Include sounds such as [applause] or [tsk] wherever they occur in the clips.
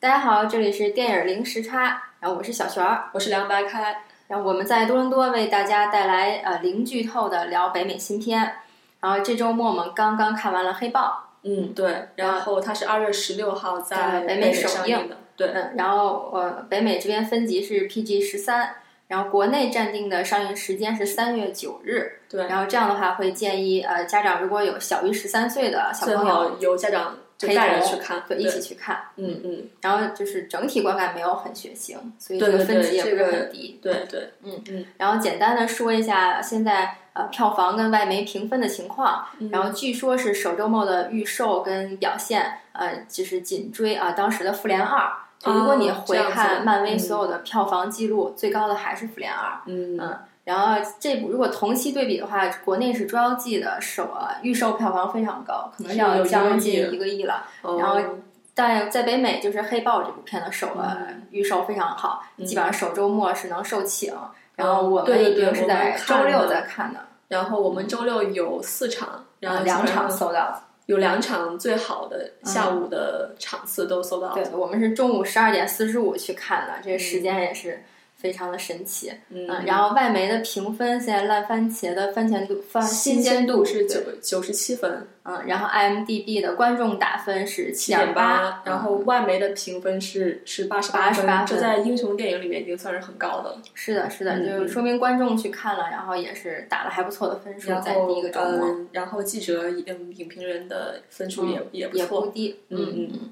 大家好，这里是电影零时差，然后我是小璇儿，我是梁白开，然后我们在多伦多为大家带来呃零剧透的聊北美新片，然后这周末我们刚刚看完了《黑豹嗯，对，然后它是二月十六号在北美首映的，对，嗯，然后呃北美这边分级是 PG 十三，然后国内暂定的上映时间是三月九日，对，然后这样的话会建议呃家长如果有小于十三岁的小朋友有家长就陪带人去看，对，一起去看，嗯嗯，然后就是整体观感没有很血腥，所以这个分级也不是很低。对对，嗯嗯然后简单的说一下现在呃票房跟外媒评分的情况，嗯然后据说是首周末的预售跟表现，呃，就是紧追啊、当时的《复联二》。就如果你回看漫威嗯所有的票房记录，最高的还是《复联二》。嗯嗯，然后这部如果同期对比的话，国内是《捉妖记》的首啊预售票房非常高，可能要将近一个亿了。然后哦但在北美，就是《黑豹》这部片的首呃嗯预售非常好，嗯基本上首周末是能售罄。然后哦我们已经是在周六在看的，然后我们周六有四场，然后呃两场搜到。有两场最好的下午的场次都搜到，对，我们是中午十二点四十五去看的，这个时间也是非常的神奇。嗯，然后外媒的评分，现在烂番茄的番茄度番新鲜度是九九十七分，嗯，然后 IMDB 的观众打分是七七点八，然后外媒的评分是是八十88分，分这在英雄电影里面已经算是很高的了。是的，是的，嗯就是说明观众去看了，然后也是打了还不错的分数，在第一个周末、嗯，然后记者嗯影评人的分数也、也不也不错，低，嗯嗯嗯。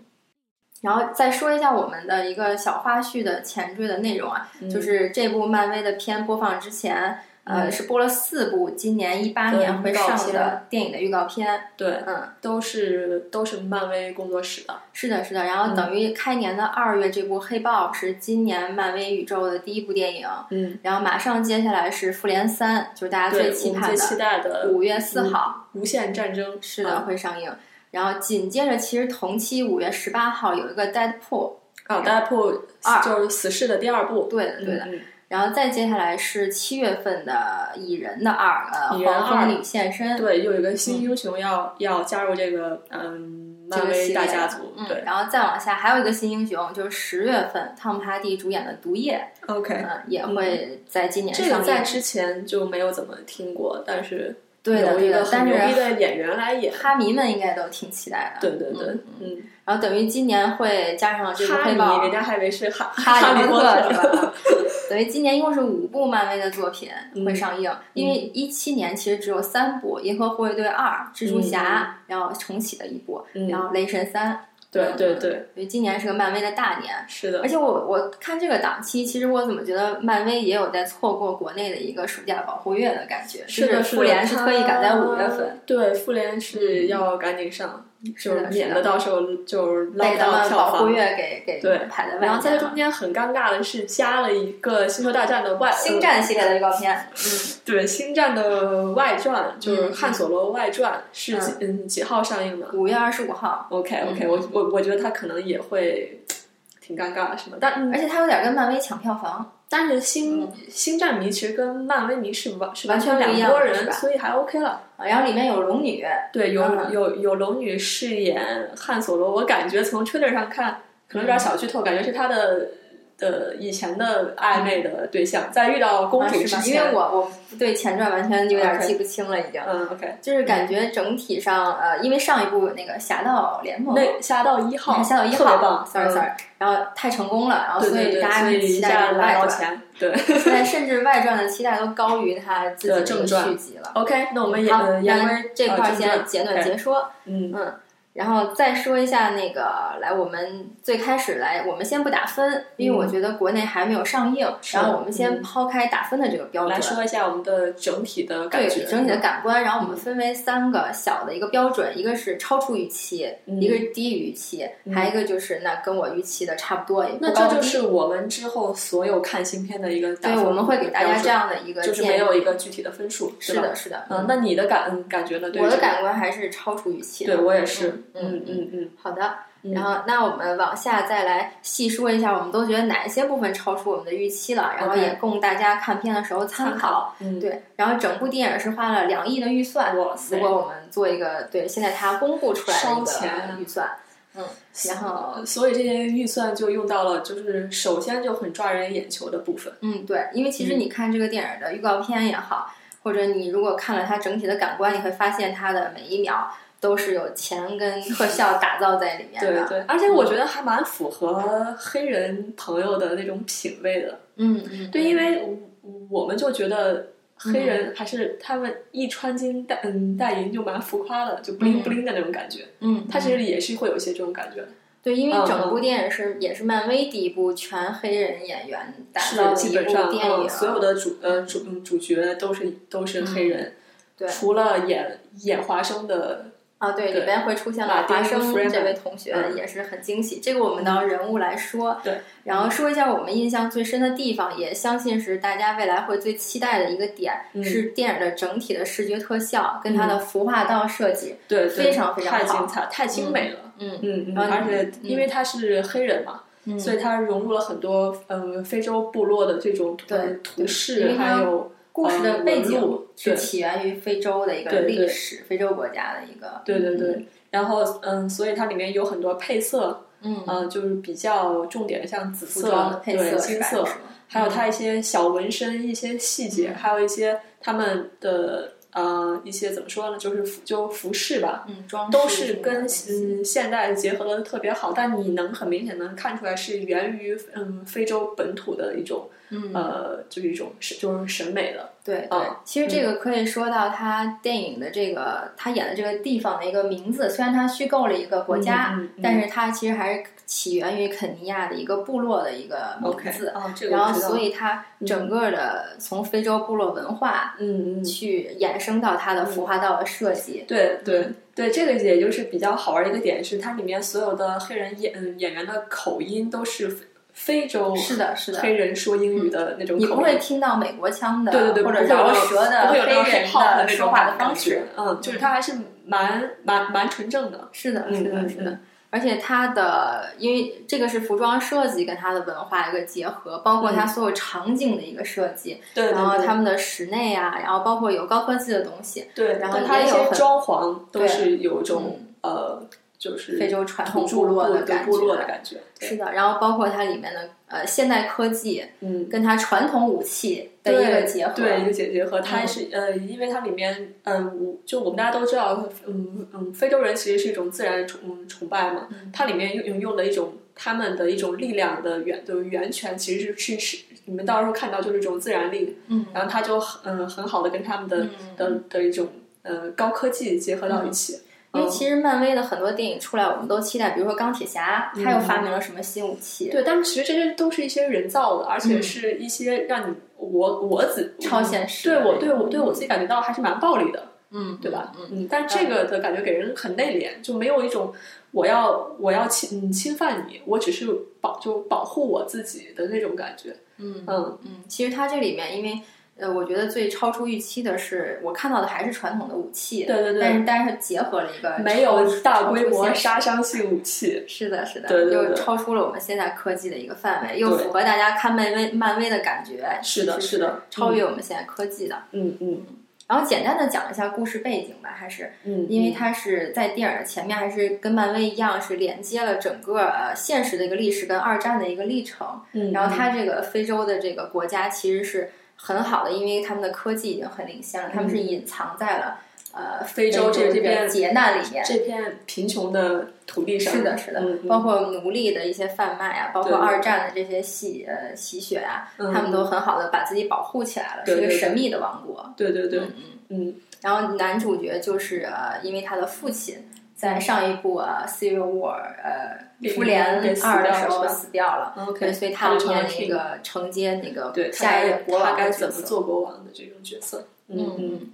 然后再说一下我们的一个小花絮的前缀的内容啊，嗯就是这部漫威的片播放之前，呃，嗯是播了四部今年一八年会上的电影的预告片，对，嗯，都是都是漫威工作室的，是的，是的。然后等于开年的二月，这部《黑豹》是今年漫威宇宙的第一部电影，嗯，然后马上接下来是《复联三》，就是大家，最期盼的最期待的五月四号，无限战争是的啊会上映。然后紧接着，其实同期五月十八号有一个《Deadpool》，啊，大铺二。就是死侍的第二部，对的，对的。嗯然后再接下来是七月份的《蚁人》的二，呃，黄蜂女现身，对，又有一个新英雄要、要加入这个嗯这个漫威大家族，嗯，对。然后再往下还有一个新英雄，就是十月份汤姆哈迪主演的《毒液》，，OK，嗯，也会在今年这上映。个在之前就没有怎么听过，但是对的，对的有一个，很但牛逼是的演员来演，哈迷们应该都挺期待的。对对对，嗯，然后等于今年会加上这个黑豹，人家还以为是哈哈利波特是吧？[laughs] 等于今年一共是五部漫威的作品会上映，因为一七年其实只有三部，《银河护卫队二》、蜘蛛侠，然后重启的一部，嗯。然后雷神三。对对对，因为今年是个漫威的大年。是的而，且我我看这个档期，其实我怎么觉得漫威也有在错过国内的一个暑假保护月的感觉？是的，复联是特意赶在五月份，对，复联是要赶紧上，就是免得到时候就是捞不被咱们到票房。保护月给给对排在外面。然后在这中间很尴尬的是加了一个星球大战的外星战系列的预告片，[laughs] 嗯，对星战的外传，就是汉索罗外传是几嗯几号上映的五月二十五号。？OK OK，嗯我我我觉得他可能也会 [tsk] 挺尴尬的，是吗？但而且他有点跟漫威抢票房，但是星星战迷其实跟漫威迷是完是完全两拨人，所以还 OK 了。啊然后里面有龙女，对，有、嗯有有龙女饰演汉索罗，我感觉从 Twitter 上看，可能有点小剧透，感觉是他的的以前的暧昧的对象，在遇到公啊主之前，是吧？因为我我对前传完全有点记不清了，已经。嗯 OK，就是感觉整体上，呃，因为上一部那个《侠盗联盟》那侠盗一号，侠盗一特别棒。号，sorry 嗯。sorry，然后太成功了，然后所以大家期待下拿这个外传，对。现在甚至外传的期待都高于他自己的正传。续集了。OK，那我们也好，呃言咱们这块儿先简短截说，嗯。嗯，然后再说一下那个，来，我们最开始来，我们先不打分，因为我觉得国内还没有上映，嗯然后我们先嗯抛开打分的这个标准来。说一下我们的整体的感对觉，整体的感官，然后我们分为三个小的一个标准，一个是超出预期，嗯一个是低于预期，还有一个就是那跟我预期的差不多，那。这就是我们之后所有看新片的一个打对，我们会给大家这样的一个就是没有一个具体的分数，是的，是的，嗯，那你的感嗯感觉呢？对我的感官还是超出预期。对我也是，嗯嗯嗯嗯，好的，然后那我们往下再来细说一下，我们都觉得哪一些部分超出我们的预期了，然后也供大家看片的时候参考。嗯，对，然后整部电影是花了两亿的预算，哇塞如果我们做一个对现在它公布出来的一个预算，嗯，然后所以这些预算就用到了，就是首先就很抓人眼球的部分。嗯，对，因为其实你看这个电影的预告片也好，或者你如果看了它整体的感官，你会发现它的每一秒都是有钱跟特效打造在里面的。对对，而且我觉得还蛮符合黑人朋友的那种品味的。嗯嗯，对，因为我们就觉得黑人还是他们一穿金戴嗯戴银就蛮浮夸的，就 bling bling 的那种感觉。嗯，他其实也是会有一些这种感觉。对，因为嗯整部电影是也是漫威第一部全黑人演员打造的一部本上电影，嗯所有的主呃主嗯主角都是都是黑人，对除了演演华生的。啊，对，里边会出现了华生这位同学，嗯也是很惊喜。这个我们到人物来说，对，然后说一下我们印象最深的地方，也相信是大家未来会最期待的一个点，嗯是电影的整体的视觉特效跟它的服化道设计。对，非常非常好太精彩，太精美了。嗯嗯嗯，而且因为他是黑人嘛，嗯，所以他融入了很多嗯非洲部落的这种对呃图因式，还有故事的呃背景是起源于非洲的一个历史，非洲国家的一个。对对对，然后嗯，所以它里面有很多配色，嗯，嗯，就是比较重点的，像紫色、对配色金色还有它一些小纹身、一些细节，还有一些他们的呃一些怎么说呢，就是服就服饰吧，嗯，装都是跟嗯现代结合的特别好，但你能很明显能看出来是源于嗯非洲本土的一种嗯。呃就是一种是就是审美的，对对。啊，其实这个可以说到他电影的这个他演的这个地方的一个名字，虽然他虚构了一个国家，但是他其实还是起源于肯尼亚的一个部落的一个名字。啊，这个然后，所以它整个的从非洲部落文化嗯嗯去衍生到它的服化道的设计，对对对，这个也就是比较好玩的一个点是，它里面所有的黑人演嗯演员的口音都是非非洲是的，是的。黑人说英语的那种你不会听到美国腔的，对对对，或者饶舌的黑人的的说话的方式，，嗯，就是他还是蛮蛮蛮纯正的，是的，嗯是的，嗯是的。而且它的，因为这个是服装设计跟它的文化一个结合，包括它所有场景的一个设计，嗯对对然后他们的室内啊，然后包括有高科技的东西，对，然后但它一些也有很装潢都对。是有一种呃，就是非洲传统部落的对感部落觉的感觉，是的。然后包括它里面的呃现代科技嗯。跟它传统武器的一个结合，对一个结结合，它嗯是、呃，因为它里面，嗯、我就我们大家都知道，嗯嗯，非洲人其实是一种自然崇嗯崇拜嘛，它里面用用的一种他们的一种力量的源的源泉，其实是去是你们到时候看到就是一种自然力，嗯，然后它就很嗯、很好的跟他们的、嗯的的一种呃高科技结合到一起，因为其实漫威的很多电影出来，我们都期待，比如说钢铁侠，他又发明了什么新武器？对，但是其实这些都是一些人造的，而且嗯是一些让你我我自超现实对我对我对我自己感觉到还是蛮暴力的。嗯，对吧？嗯，嗯，但这个的感觉给人很内敛，就没有一种我要我要侵嗯侵犯你，我只是保就保护我自己的那种感觉。嗯嗯嗯，其实它这里面，因为呃，我觉得最超出预期的是，我看到的还是传统的武器，对对对但是但是结合了一个没有大规模。杀伤性武器。是的，是的，对对对又超出了我们现在科技的一个范围，又符合大家看漫威漫威的感觉。是的是的超越我们现在科技的。嗯嗯然后简单的讲一下故事背景吧，还是嗯，因为它是在电影的前面，还是跟漫威一样，是连接了整个呃现实的一个历史跟二战的一个历程。嗯，然后它这个非洲的这个国家其实是很好的，因为他们的科技已经很领先了，他们是隐藏在了呃嗯非洲这这这边劫难里面。这片贫穷的土地上，是的，是的，包括奴隶的一些贩卖啊，包括二战的这些洗呃吸血啊，嗯他们都很好的把自己保护起来了，是一个神秘的王国。对对对，嗯嗯。嗯然后男主角就是呃，因为他的父亲在上一部啊《Civil War》呃《复联二》的时候死掉了，，OK，所以他要就成了面那个承接那个对下一他任国王他该。怎么做国王的这种角色，嗯嗯嗯。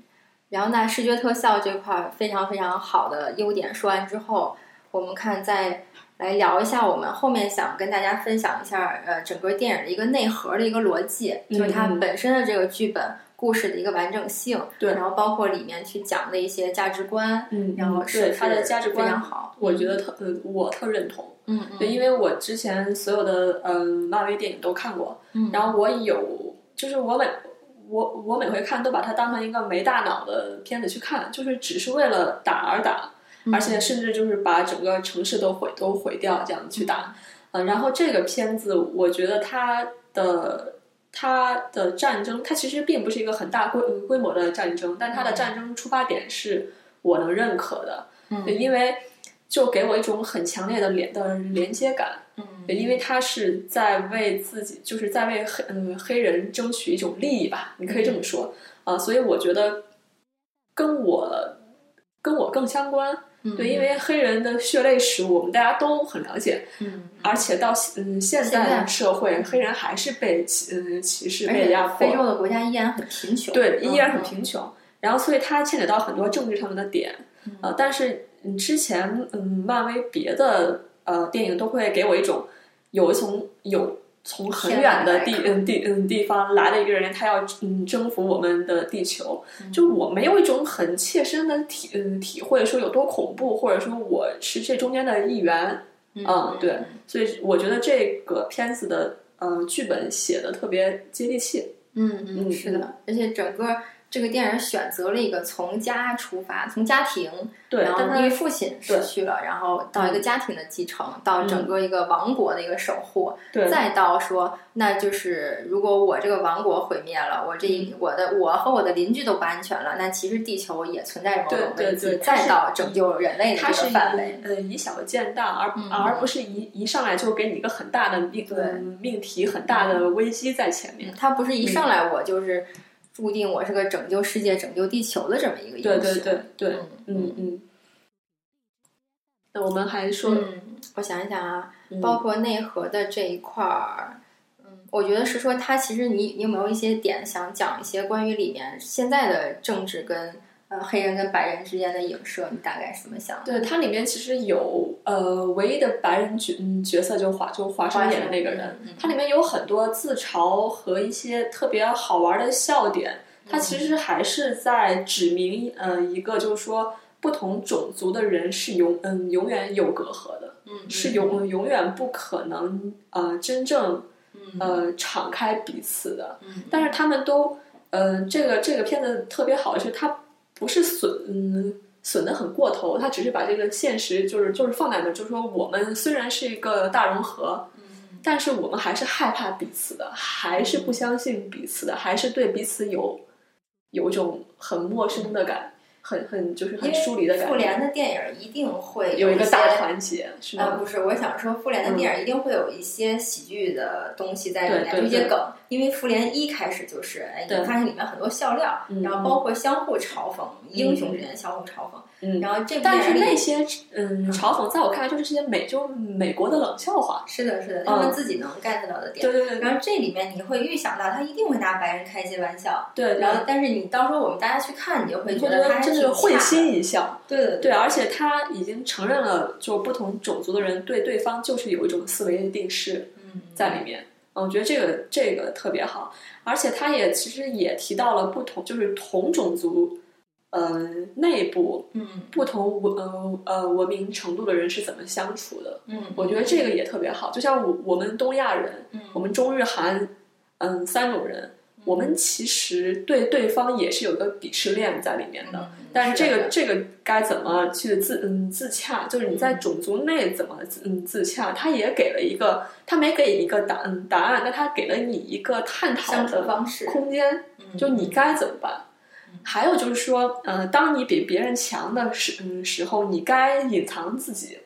然后呢，视觉特效这块儿非常非常好的优点说完之后，我们看再来聊一下我们后面想跟大家分享一下呃整个电影的一个内核的一个逻辑，就是它本身的这个剧本故事的一个完整性，对然后包括里面去讲的一些价值观，嗯，然后是对他的价值观非常好，我觉得特呃我特认同。嗯嗯对，因为我之前所有的嗯漫威电影都看过，嗯然后我有就是我每我我每回看都把它当成一个没大脑的片子去看，就是只是为了打而打，而且甚至就是把整个城市都毁都毁掉这样去打。嗯，然后这个片子，我觉得它的它的战争，它其实并不是一个很大规规模的战争，但它的战争出发点是我能认可的，嗯。因为就给我一种很强烈的连的连接感。嗯。因为他是在为自己，就是在为黑嗯黑人争取一种利益吧，你可以这么说。啊、所以我觉得跟我跟我更相关，嗯。对，因为黑人的血泪史我们大家都很了解，嗯，而且到嗯现现在社会，黑人还是被歧嗯歧视、被压迫，非洲的国家依然很贫穷，对，依然很嗯。贫穷。然后，所以它牵扯到很多政治上面的点，嗯。呃，但是嗯，之前嗯，漫威别的呃电影都会给我一种有一层有从很远的地嗯地嗯地方来的一个人，他要嗯征服我们的地球，嗯。就我没有一种很切身的体嗯体会，说有多恐怖，或者说我是这中间的一员，嗯。嗯，对，所以我觉得这个片子的嗯剧本写的特别接地气。嗯嗯，嗯是的，而且整个这个电影选择了一个从家出发，从家庭，对，然后因为父亲失去了，然后到一个家庭的继承，到整个一个王国的一个守护，对再到说，那就是如果我这个王国毁灭了，我这我的我和我的邻居都不安全了，那其实地球也存在着某种危机，再到拯救人类的这个范围。呃以小见大，而、嗯而不是一一上来就给你一个很大的命命题、很大的危机在前面。它不是一上来我就是注定我是个拯救世界、拯救地球的这么一个英雄。对对对对，嗯嗯嗯。那我们还说，嗯，我想一想啊，嗯包括内核的这一块儿，嗯，我觉得是说它其实你你有没有一些点想讲一些关于里面现在的政治跟呃黑人跟白人之间的影射，你大概是怎么想？对它里面其实有呃唯一的白人角嗯角色就华就华生演的那个人，它里面有很多自嘲和一些特别好玩的笑点。它其实还是在指明呃一个就是说不同种族的人是永嗯永远有隔阂的。嗯，是永永远不可能呃真正嗯呃敞开彼此的。嗯但是他们都呃这个这个片子特别好的是它不是损嗯损的很过头，他只是把这个现实就是就是放在那儿，就是说我们虽然是一个大融合。但是我们还是害怕彼此的，还是不相信彼此的，还是对彼此有有一种很陌生的感，很很就是很疏离的感觉。复联的电影一定会有一个大团结，是呃，吗？不是，我想说，复联的电影一定会有一些喜剧的东西在里面，对对对就一些梗，因为复联一开始就是，哎，你对发现里面很多笑料，嗯然后包括相互嘲讽，英雄之间相互嘲讽，嗯然后这部但是那些嗯嘲讽，在我看来就是这些美就美国的冷笑话。是的，是的，他们自己能 get 到的点。对对对然后这里面你会预想到他一定会拿白人开一些玩笑，对，然后但是你到时候我们大家去看，你就会觉得他真的是会心一笑。对对对，而且他已经承认了，就不同种族的人对对方就是有一种思维的定式嗯，在里面。嗯我觉得这个这个特别好，而且他也其实也提到了不同，就是同种族，呃，内部嗯不同文呃呃文明程度的人是怎么相处的。嗯，我觉得这个也特别好，就像我我们东亚人，嗯我们中日韩，嗯，三种人，我们其实对对方也是有一个鄙视链在里面的。嗯但是这的个这个该怎么去自嗯自洽？就是你在种族内怎么自嗯自洽？他也给了一个，他没给一个答嗯答案，但他给了你一个探讨的方式，空间，嗯就你该怎么办？还有就是说，呃，当你比别人强的时嗯时候，你该隐藏自己，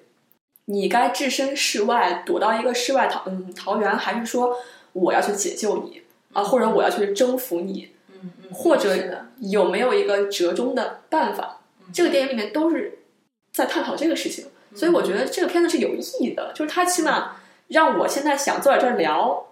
你该置身事外，躲到一个世外桃嗯桃源，还是说我要去解救你啊，或者我要去征服你？嗯嗯，或者，有没有一个折中的办法？这个电影里面都是在探讨这个事情，所以我觉得这个片子是有意义的，就是它起码让我现在想坐在这儿聊。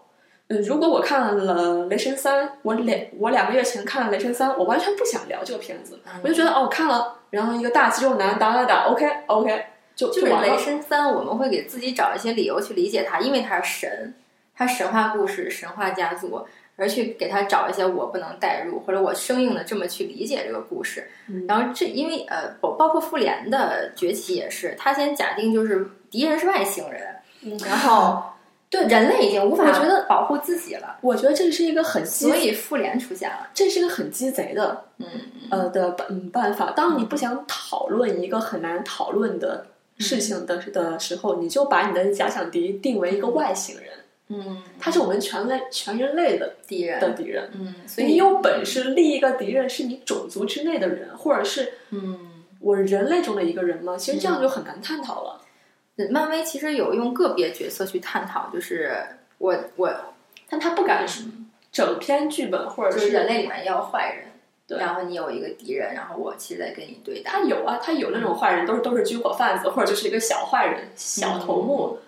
嗯，如果我看了《雷神三》，我两我两个月前看了《雷神三》，我完全不想聊这个片子，我就觉得哦，看了，然后一个大肌肉男打打打 «OK OK，就就是雷。神三，我们会给自己找一些理由去理解它，因为它是神，它神话故事、神话家族，而去给他找一些我不能代入，或者我生硬的这么去理解这个故事。嗯然后这因为呃，包包括复联的崛起也是，他先假定就是敌人是外星人，嗯然后对人类已经无法觉得保护自己了，我觉得这是一个很鸡所以复联出现了。这是一个很鸡贼的嗯呃的办嗯办法。当你不想讨论一个很难讨论的事情的的时候，你就把你的假想敌定为一个外星人，嗯，他是我们全类全人类的敌人的敌人。嗯，所以你有本事立一个敌人是你种族之内的人，或者是嗯，我人类中的一个人吗？其实这样就很难探讨了。漫威其实有用个别角色去探讨，就是我我但他不敢是整篇剧本，或者就是人类里面要坏人，对然后你有一个敌人，然后我其实在跟你对打。他有啊，他有那种坏人，都是都是军火贩子，或者就是一个小坏人、小头目。嗯，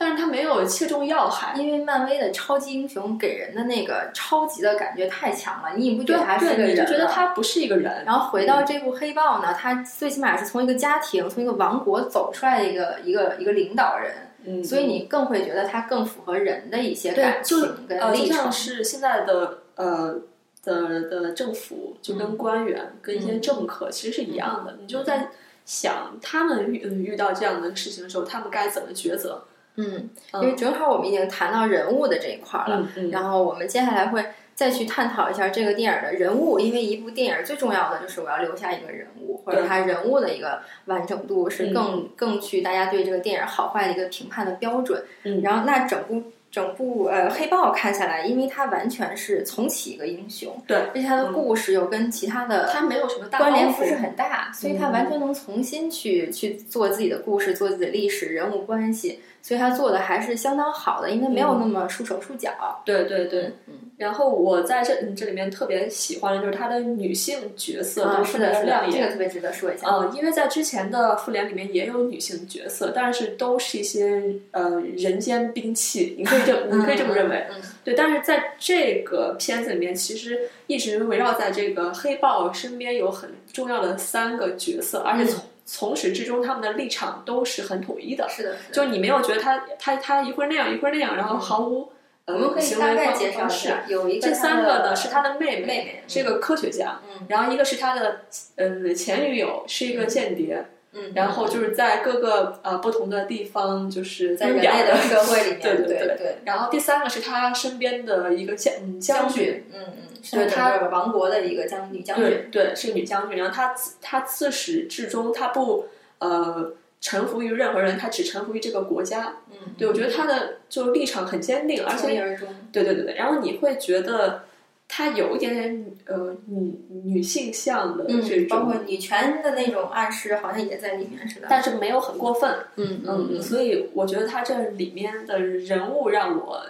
但是他没有切中要害。因为漫威的超级英雄给人的那个超级的感觉太强了，你不觉得他是个对，你就觉得他不是一个人。然后回到这部黑豹呢，他最起码是从一个家庭、从一个王国走出来的一个一个一个领导人，嗯，所以你更会觉得他更符合人的一些感情跟呃，就历程像。是现在的呃的的政府，就跟官员、跟一些政客其实是一样的。你就在想他们遇嗯遇到这样的事情的时候，他们该怎么抉择？嗯，嗯因为正好我们已经谈到人物的这一块儿了，然后我们接下来会再去探讨一下这个电影的人物，因为一部电影最重要的就是我要留下一个人物，或者他人物的一个完整度是嗯更、更去大家对这个电影好坏的一个评判的标准。嗯然后那整部整部呃黑豹看下来，因为它完全是重启一个英雄，对，而且它的故事又跟其他的他没有什么大关联不是很大，所以它完全能重新去去做自己的故事，做自己的历史人物关系，所以他做的还是相当好的，因为没有那么束手束脚。对对对，嗯，然后我在这嗯这里面特别喜欢的就是他的女性角色啊，都是亮，眼。这个特别值得说一下。嗯，因为在之前的复联里面也有女性角色，但是都是一些呃人间兵器，你可以这 [laughs] 你可以这么认为，嗯，对。但是在这个片子里面，其实一直围绕在这个黑豹身边有很重要的三个角色，而且从从始至终他们的立场都是很统一的，是的。就你没有觉得他他他一会儿那样一会儿那样，然后毫无我们可以大概方介绍有一个这三个呢是他的妹妹妹是一个科学家，嗯。然后一个是他的呃前女友，是一个间谍，嗯，然后就是在各个呃不同的地方，就是在人类的社会里面，对对对。对然后第三个是他身边的一个将嗯将军，军，嗯嗯，对是他王国的一个将女将军，对对，是女将军。然后他自他自始至终他不呃臣服于任何人，他只臣服于这个国家。嗯，对我觉得他的就立场很坚定，而且对对对对，然后你会觉得他有一点点呃女女性向的这嗯，包，括女权的那种暗示，好像也在里面似的。但是没有很过分。嗯嗯，所以我觉得他这里面的人物让我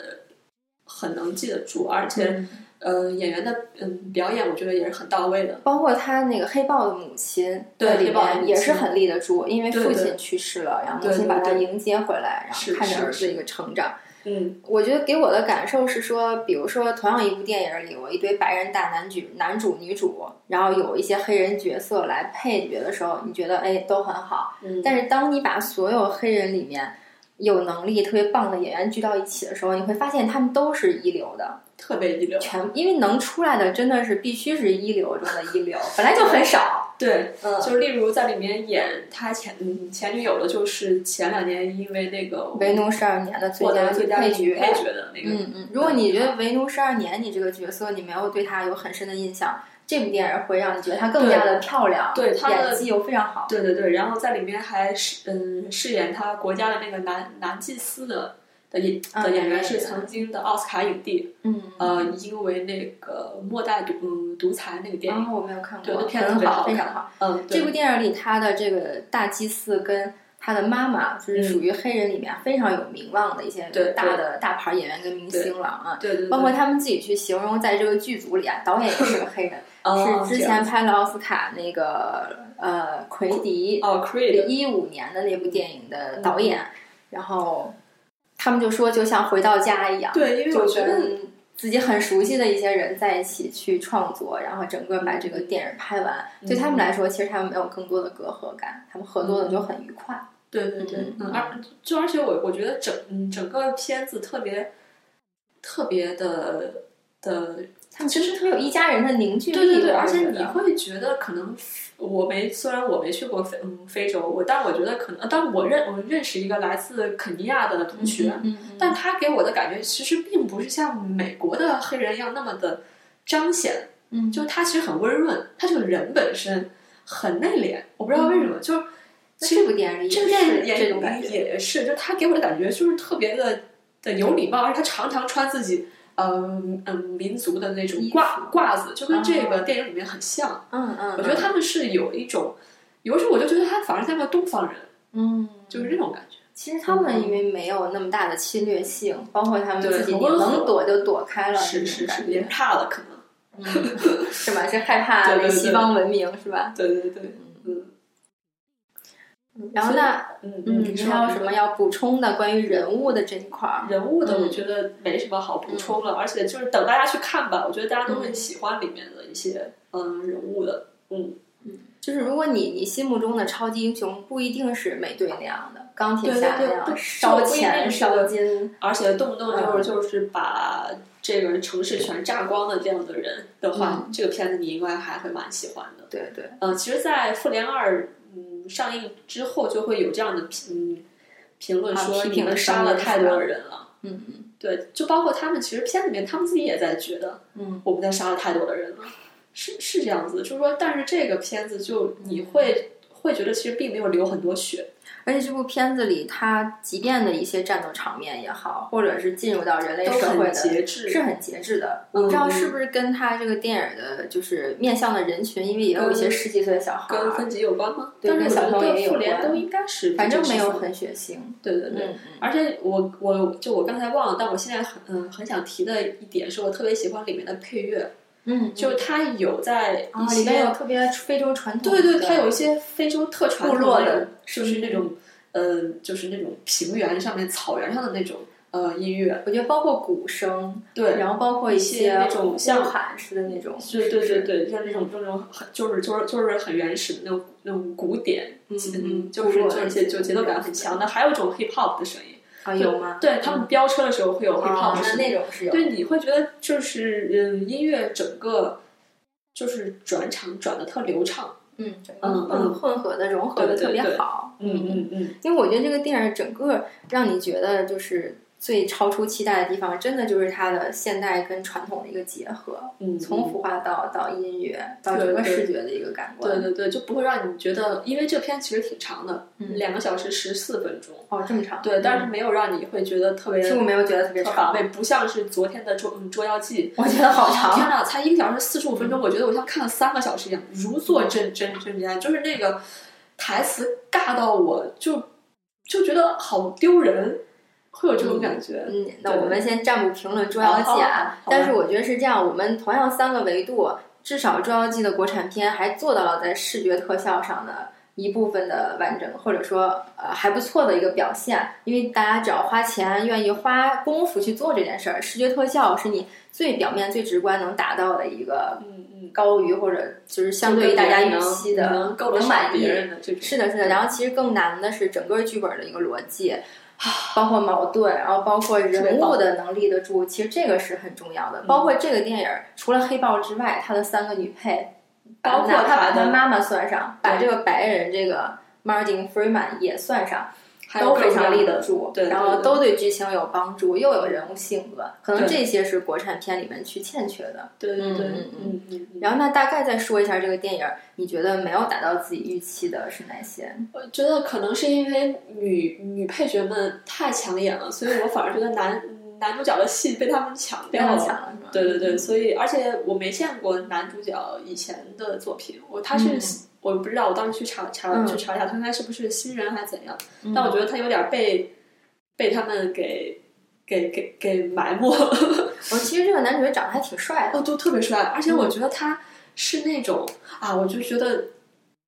很能记得住，而且、嗯呃演员的嗯表演我觉得也是很到位的。包括他那个黑豹的母亲，对里面也是很立得住，因为父亲去世了，然后母亲把他迎接回来，然后看着儿子一个成长。嗯我觉得给我的感受是说，比如说同样一部电影里我一堆白人大男主、男主、女主，然后有一些黑人角色来配角的时候，你觉得哎都很好。嗯，但是当你把所有黑人里面有能力、特别棒的演员聚到一起的时候，你会发现他们都是一流的，特别一流。全因为能出来的真的是必须是一流中的一流，本来就很少。对，嗯，就是例如在里面演他前嗯前女友的，就是前两年因为那个维奴十二年的最获佳最佳配角。配角的那个，嗯嗯，如果你觉得维奴十二年你这个角色你没有对他有很深的印象，这部电影会让你觉得她更加的漂亮，对她的演技又非常好。对对对，然后在里面还饰嗯饰演他国家的那个男男祭司的的演啊的演员是曾经的奥斯卡影帝，嗯，呃，因为那个末代独嗯独裁那个电影，我没有看过，对那片子很好，特别好非常好。嗯，这部电影里，他的这个大祭司跟他的妈妈，就是属于黑人里面非常有名望的一些大的大牌演员跟明星了啊。对对对，包括他们自己去形容，在这个剧组里啊，导演也是个黑人，[laughs] 哦是之前拍了奥斯卡那个呃奎迪哦 Creed 一五年的那部电影的导演，然后他们就说，就像回到家一样，对，因为我觉得自己很熟悉的一些人在一起去创作，然后整个把这个电影拍完。对他们来说，其实他们没有更多的隔阂感，他们合作的就很愉快。对对对而就而且我我觉得整嗯整个片子特别特别的的其实特别有一家人的凝聚力。对对对，而且你会觉得可能我没虽然我没去过非嗯非洲，我但我觉得可能，但我认我认识一个来自肯尼亚的同学，嗯嗯嗯但他给我的感觉其实并不是像美国的黑人一样那么的彰显，嗯就他其实很温润，他这个人本身很内敛，我不知道为什么，就是那这部电影里这个也是电影这种感觉。也是，就他给我的感觉就是特别的的有礼貌，而且他常常穿自己嗯嗯民族的那种褂褂子，就跟这个电影里面很像。嗯嗯，我觉得他们是有一种，有的时候我就觉得他反而像个东方人，嗯，就是这种感觉。其实他们因为没有那么大的侵略性，包括他们自己很温和能躲就躲开了，是是是，这种感觉也怕了可能。嗯，[laughs] 是吧？是害怕西方文明是吧？对对对，嗯然后那嗯嗯，你还有什么要补充的关于人物的这一块儿？人物的，嗯我觉得没什么好补充了，而且就是等大家去看吧，我觉得大家都会喜欢里面的一些嗯人物的，嗯嗯，就是如果你你心目中的超级英雄不一定是美队那样的，钢铁侠那样烧钱烧金，而且动不动嗯就是就是把这个城市全炸光的这样的人的话，嗯这个片子你应该还会蛮喜欢的。对对，嗯，其实，在《复联二》嗯上映之后，就会有这样的评嗯评论啊说你们杀了太多的人了。嗯嗯对，就包括他们，其实片里面他们自己也在觉得嗯我们在杀了太多的人了，是是这样子。就是说，但是这个片子就你会会觉得其实并没有流很多血。而且这部片子里，它即便的一些战斗场面也好，或者是进入到人类社会的，节制是很节制的。我不知道嗯是不是跟他这个电影的，就是面向的人群，因为也有一些十几岁的小孩儿，跟分级有关吗？对但是我跟小朋友也有关都应该是，反正没有。很血腥。对对对，嗯而且我我就我刚才忘了，但我现在很嗯很想提的一点是我特别喜欢里面的配乐，嗯，就它有在里面有特别非洲传统，对对，它有一些非洲特传部落的就是那种呃就是那种平原上面草原上的那种呃音乐，我觉得包括鼓声，对，然后包括一些些那种像喊似的那种，对对对对，像那种那种很就是就是就是很原始的那种那种鼓点，嗯嗯，就是就是节就节奏感很强的，还有一种 hip hop 的声音，啊，有吗？对他们飙车的时候会有 hip 啊 hop 的那，那种是有，对，你会觉得就是嗯，音乐整个就是转场转的特流畅，嗯，嗯嗯。混混合的融合的特别好，嗯嗯，因为我觉得这个电影整个让你觉得就是最超出期待的地方，真的就是它的现代跟传统的一个结合，嗯，从服化道到音乐到整个对对视觉的一个感官。对对对，就不会让你觉得，因为这片其实挺长的，嗯两个小时十四分钟，哦，这么长？对，但是嗯没有让你会觉得特别其实我没有觉得特别长，特乏味，不像是昨天的捉嗯捉妖记。我觉得好长。天呐，才一个小时四十五分钟，我觉得我像看了三个小时一样，如坐针针针毡，就是那个台词尬到我就就觉得好丢人，会有这种感觉。嗯，那我们先暂不评论《捉妖记》啊但是我觉得是这样，我们同样三个维度，至少《捉妖记》的国产片还做到了在视觉特效上的一部分的完整，或者说呃还不错的一个表现。因为大家只要花钱，愿意花功夫去做这件事儿，视觉特效是你最表面、最直观能达到的一个嗯嗯，高于或者就是相对于大家预期的能够能满意别。人的。是的，是的。然后其实更难的是整个剧本的一个逻辑，包括矛盾，然后包括人物的能立得住，其实这个是很重要的。包括这个电影儿，除了黑豹之外，他的三个女配，包括他把他妈妈算上，把这个白人这个 Martin Freeman 也算上，都非常立得住，对对然后都对剧情有帮助，又有人物性格，可能这些是国产片里面去欠缺的。对对对，嗯嗯。然后那大概再说一下这个电影，你觉得没有达到自己预期的是哪些？我觉得可能是因为女女配角们太抢眼了，所以我反而觉得男男主角的戏被他们抢掉了。对对对，所以而且我没见过男主角以前的作品，我他是、嗯我不知道，我当时去查查、嗯。去查一下，他应该是不是新人还是怎样？嗯。但我觉得他有点被被他们给给给给埋没。[laughs] 我其实这个男主角长得还挺帅的，哦，都特别帅，而且我觉得他是那种、啊，我就觉得，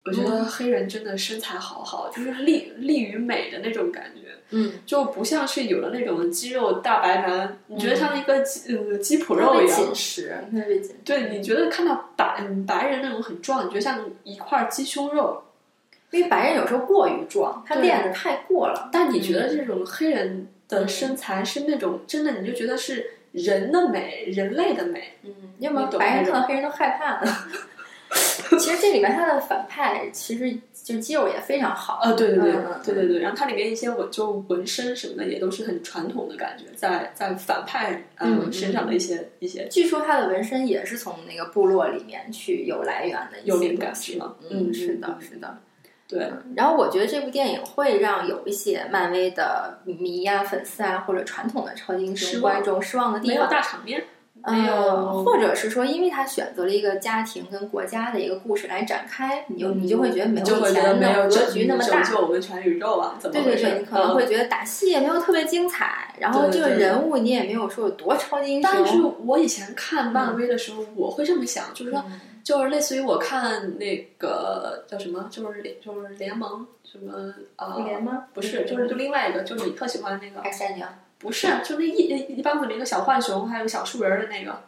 我觉得黑人真的身材好好，就是利利于美的那种感觉，嗯，就不像是有的那种肌肉大白男，你觉得像一个鸡呃鸡脯肉一样。紧实，特别紧。对，你觉得看到白嗯白人那种很壮，你觉得像一块鸡胸肉，因为白人有时候过于壮，他练的太过了。但你觉得这种黑人的身材是那种真的，你就觉得是人的美，人类的美。嗯，要么白人看到黑人都害怕呢。[laughs] 其实这里面他的反派其实就肌肉也非常好。呃，对对对对对对，然后它里面一些纹就纹身什么的也都是很传统的感觉，在在反派嗯嗯身上的一些一些据说他的纹身也是从那个部落里面去有来源的有灵感是吗嗯，嗯是的，嗯是的。对然后我觉得这部电影会让有一些漫威的迷啊、粉丝啊，或者传统的超级英雄观众失望的地方没有。大场面，没呃，有或者是说，因为他选择了一个家庭跟国家的一个故事来展开，你就你就会觉得没有以前的格局那么大。拯救我们全宇宙啊，怎么？对对对，你可能嗯会觉得打戏也没有特别精彩，然后这个人物你也没有说有多超级英雄。但是我以前看漫威的时候，我会这么想，就是说，嗯就是类似于我看那个叫什么，就是联就是联盟什么呃，复联吗？不是，就是就另外一个，就是你特喜欢的那个，X 战警、不是，就那一一帮子里一个小浣熊，还有个小树人儿的那个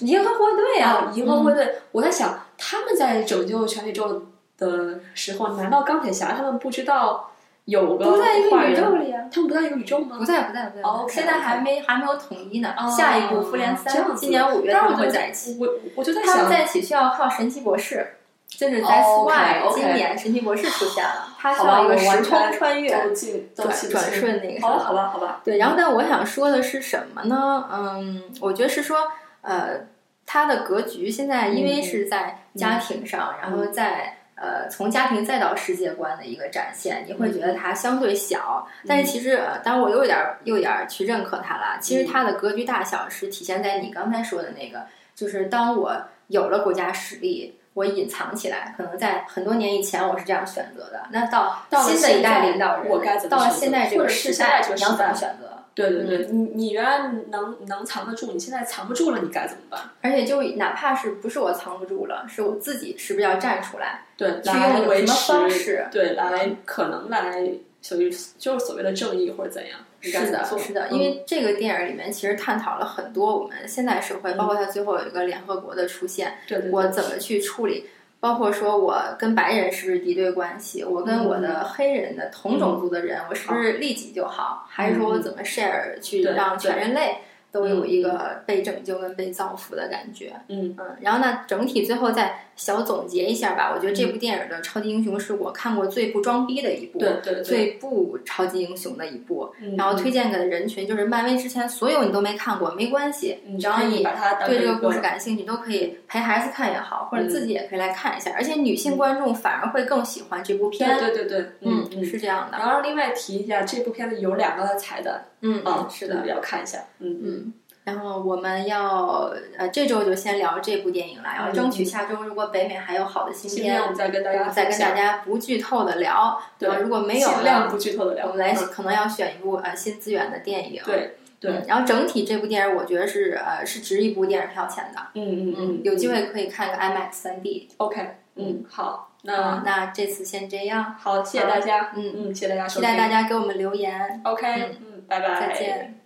银河护卫队啊，啊，银河护卫队。我在想，他们在拯救全宇宙的时候，难道钢铁侠他们不知道有个不在一个宇宙里啊。他们不在一个宇宙吗不？在不在不在，哦，OK，现在还没还没有统一呢。哦下一部复联三，今年五月他会在一起。我我就在他们想，在一起需要靠神奇博士，就是在哦 Sway、，OK，OK 今年神奇博士出现了，他需好吧要一个时空穿越转转瞬那个好吧，好吧，好吧。对，然后但我想说的是什么呢？嗯，我觉得是说，呃，他的格局现在因为是在家庭上，然后在呃从家庭再到世界观的一个展现，你会觉得它相对小，但是其实呃，当然我又有点儿又有点儿去认可它了。其实它的格局大小是体现在你刚才说的那个，就是当我有了国家实力。我隐藏起来，可能在很多年以前我是这样选择的。那到到了新的一代领导人，我该怎么到了现在这个时现在这个你要怎么选择？对对对，你你原来能能藏得住，你现在藏不住了，你该怎么办？而且就哪怕是不是我藏不住了，是我自己是不是要站出来，对，去来用什么，方式？对，来可能来所谓就是所谓的正义或者怎样，是的？是的，嗯因为这个电影里面其实探讨了很多我们现代社会，包括它最后有一个联合国的出现，对对对，我怎么去处理。包括说我跟白人是不是敌对关系，我跟我的黑人的同种族的人，我是不是利己就好，还是说我怎么 share 去让全人类都有一个被拯救跟被造福的感觉？嗯嗯，然后呢，整体最后再小总结一下吧。我觉得这部电影的超级英雄是我看过最不装逼的一部，对对对，最不超级英雄的一部。嗯然后推荐给的人群就是漫威之前所有你都没看过，没关系，嗯只要你对这个故事感兴趣，都可以陪孩子看也好，或者自己也可以来看一下。而且女性观众反而会更喜欢这部片。对对对对，嗯，嗯。是这样的。然后另外提一下，这部片子有两个彩蛋嗯嗯，是的。要看一下。嗯嗯，嗯，然后我们要呃这周就先聊这部电影了，然后争取下周如果北美还有好的新片我，们再跟大家再跟大，家不剧透的聊。对如果没有尽量，不剧透的聊。我们来嗯可能要选一部呃新资源的电影。对对嗯，然后整体这部电影我觉得是呃是值一部电影票钱的。嗯嗯嗯，有机会可以看个 IMAX 三 D。OK，嗯，好，那那那这次先这样，好，谢谢大家，嗯嗯，谢谢大家收期，待大家给我们留言，OK，嗯，拜拜，再见。